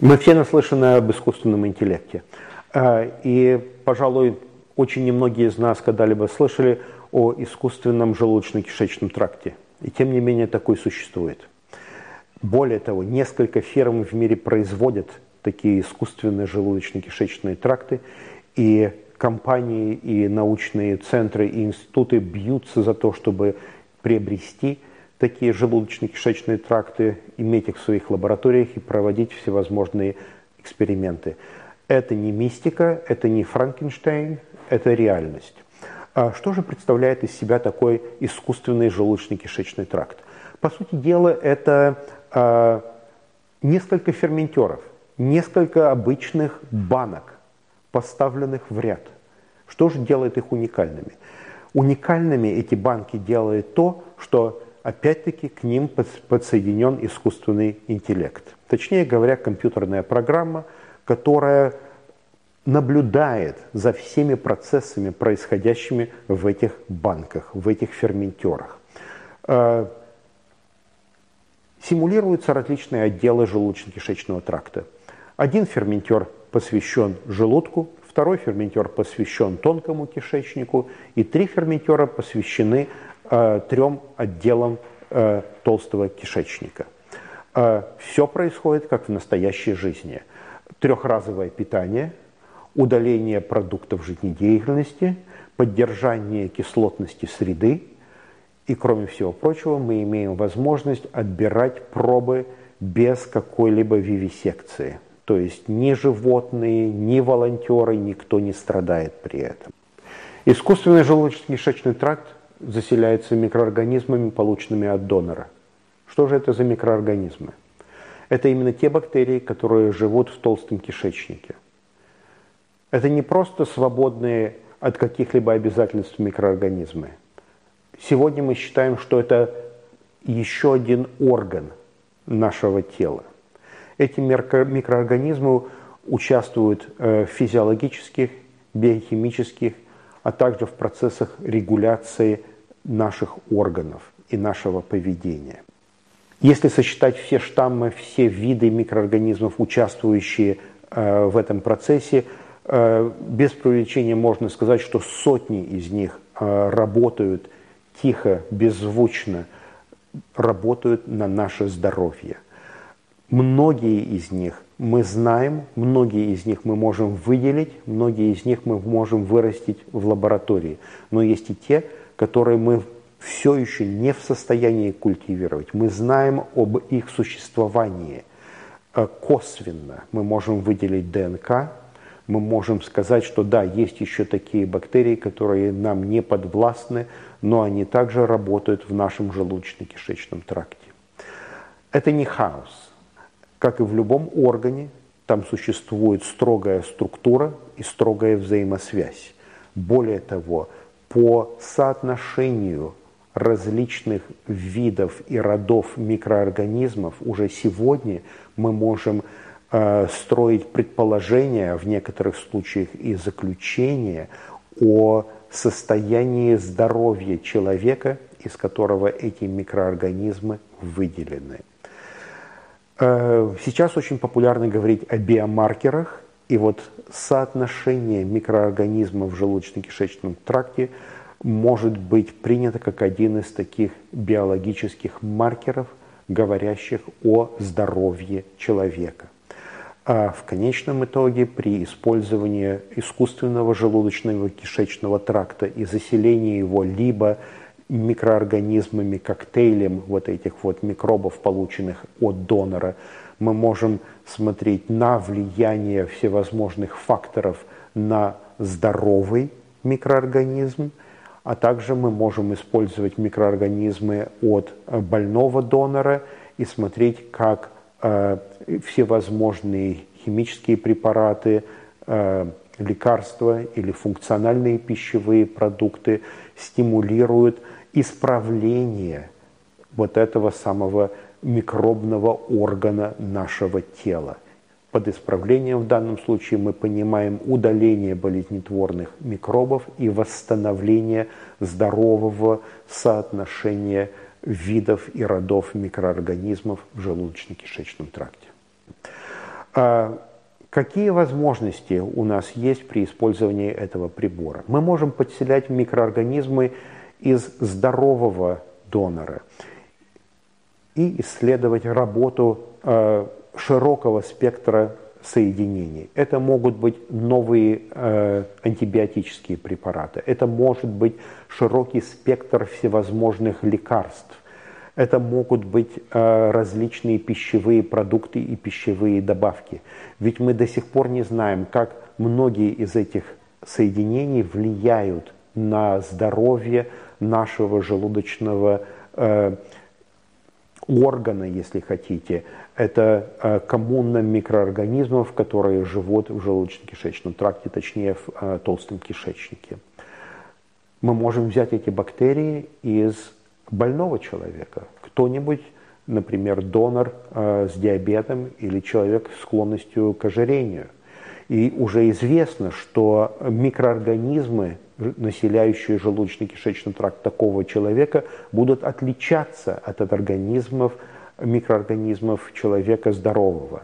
Мы все наслышаны об искусственном интеллекте. А, и, пожалуй, очень немногие из нас когда-либо слышали о искусственном желудочно-кишечном тракте. И тем не менее такой существует. Более того, несколько фирм в мире производят такие искусственные желудочно-кишечные тракты, и компании, и научные центры, и институты бьются за то, чтобы приобрести такие желудочно-кишечные тракты, иметь их в своих лабораториях и проводить всевозможные эксперименты. Это не мистика, это не Франкенштейн, это реальность. А что же представляет из себя такой искусственный желудочно-кишечный тракт? По сути дела, это а, несколько ферментеров, несколько обычных банок, поставленных в ряд. Что же делает их уникальными? Уникальными эти банки делает то, что опять-таки к ним подсоединен искусственный интеллект. Точнее говоря, компьютерная программа, которая наблюдает за всеми процессами, происходящими в этих банках, в этих ферментерах. Э, симулируются различные отделы желудочно-кишечного тракта. Один ферментер посвящен желудку, второй ферментер посвящен тонкому кишечнику, и три ферментера посвящены трем отделам э, толстого кишечника. Э, все происходит как в настоящей жизни. Трехразовое питание, удаление продуктов жизнедеятельности, поддержание кислотности среды, и, кроме всего прочего, мы имеем возможность отбирать пробы без какой-либо вивисекции – то есть ни животные, ни волонтеры, никто не страдает при этом. Искусственный желудочно-кишечный тракт заселяется микроорганизмами, полученными от донора. Что же это за микроорганизмы? Это именно те бактерии, которые живут в толстом кишечнике. Это не просто свободные от каких-либо обязательств микроорганизмы. Сегодня мы считаем, что это еще один орган нашего тела. Эти микроорганизмы участвуют э, в физиологических, биохимических, а также в процессах регуляции наших органов и нашего поведения. Если сосчитать все штаммы, все виды микроорганизмов, участвующие э, в этом процессе, э, без привлечения можно сказать, что сотни из них работают тихо, беззвучно, работают на наше здоровье – Многие из них мы знаем, многие из них мы можем выделить, многие из них мы можем вырастить в лаборатории. Но есть и те, которые мы все еще не в состоянии культивировать. Мы знаем об их существовании э, косвенно. Мы можем выделить ДНК, мы можем сказать, что да, есть еще такие бактерии, которые нам не подвластны, но они также работают в нашем желудочно-кишечном тракте. Это не хаос как и в любом органе, там существует строгая структура и строгая взаимосвязь. Более того, по соотношению различных видов и родов микроорганизмов уже сегодня мы можем э, строить предположения, в некоторых случаях и заключения о состоянии здоровья человека, из которого эти микроорганизмы выделены. Э, сейчас очень популярно говорить о биомаркерах, и вот соотношение микроорганизмов в желудочно-кишечном тракте может быть принято как один из таких биологических маркеров, говорящих о здоровье человека. А в конечном итоге при использовании искусственного желудочного кишечного тракта и заселении его либо микроорганизмами, коктейлем вот этих вот микробов, полученных от донора, мы можем смотреть на влияние всевозможных факторов на здоровый микроорганизм, а также мы можем использовать микроорганизмы от больного донора и смотреть, как э, всевозможные химические препараты, э, лекарства или функциональные пищевые продукты стимулируют исправление вот этого самого микробного органа нашего тела. Под исправлением в данном случае мы понимаем удаление болезнетворных микробов и восстановление здорового соотношения видов и родов микроорганизмов в желудочно-кишечном тракте. А какие возможности у нас есть при использовании этого прибора? Мы можем подселять микроорганизмы из здорового донора и исследовать работу э, широкого спектра соединений. Это могут быть новые э, антибиотические препараты, это может быть широкий спектр всевозможных лекарств, это могут быть э, различные пищевые продукты и пищевые добавки. Ведь мы до сих пор не знаем, как многие из этих соединений влияют на здоровье нашего желудочного э, органа, если хотите. Это э, коммуна микроорганизмов, которые живут в желудочно-кишечном тракте, точнее в э, толстом кишечнике. Мы можем взять эти бактерии из больного человека. Кто-нибудь, например, донор э, с диабетом или человек с склонностью к ожирению. И уже известно, что микроорганизмы населяющие желудочно-кишечный тракт такого человека, будут отличаться от организмов, микроорганизмов человека здорового.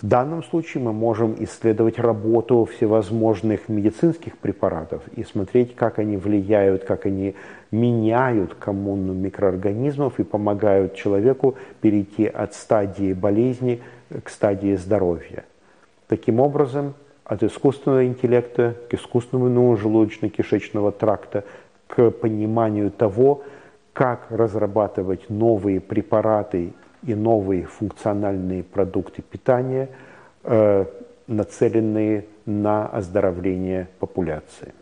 В данном случае мы можем исследовать работу всевозможных медицинских препаратов и смотреть, как они влияют, как они меняют коммуну микроорганизмов и помогают человеку перейти от стадии болезни к стадии здоровья. Таким образом, от искусственного интеллекта к искусственному желудочно-кишечного тракта, к пониманию того, как разрабатывать новые препараты и новые функциональные продукты питания, э, нацеленные на оздоровление популяции.